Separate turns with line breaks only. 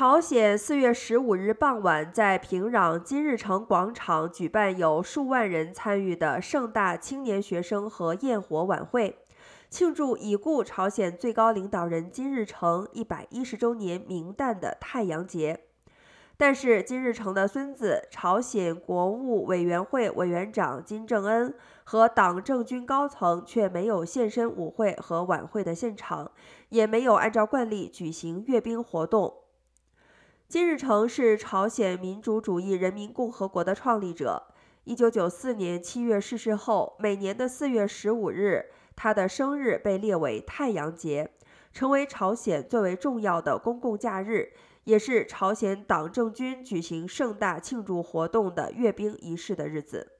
朝鲜四月十五日傍晚在平壤金日成广场举办有数万人参与的盛大青年学生和焰火晚会，庆祝已故朝鲜最高领导人金日成一百一十周年冥诞的太阳节。但是，金日成的孙子朝鲜国务委员会委员长金正恩和党政军高层却没有现身舞会和晚会的现场，也没有按照惯例举行阅兵活动。金日成是朝鲜民主主义人民共和国的创立者。一九九四年七月逝世后，每年的四月十五日，他的生日被列为太阳节，成为朝鲜最为重要的公共假日，也是朝鲜党政军举行盛大庆祝活动的阅兵仪式的日子。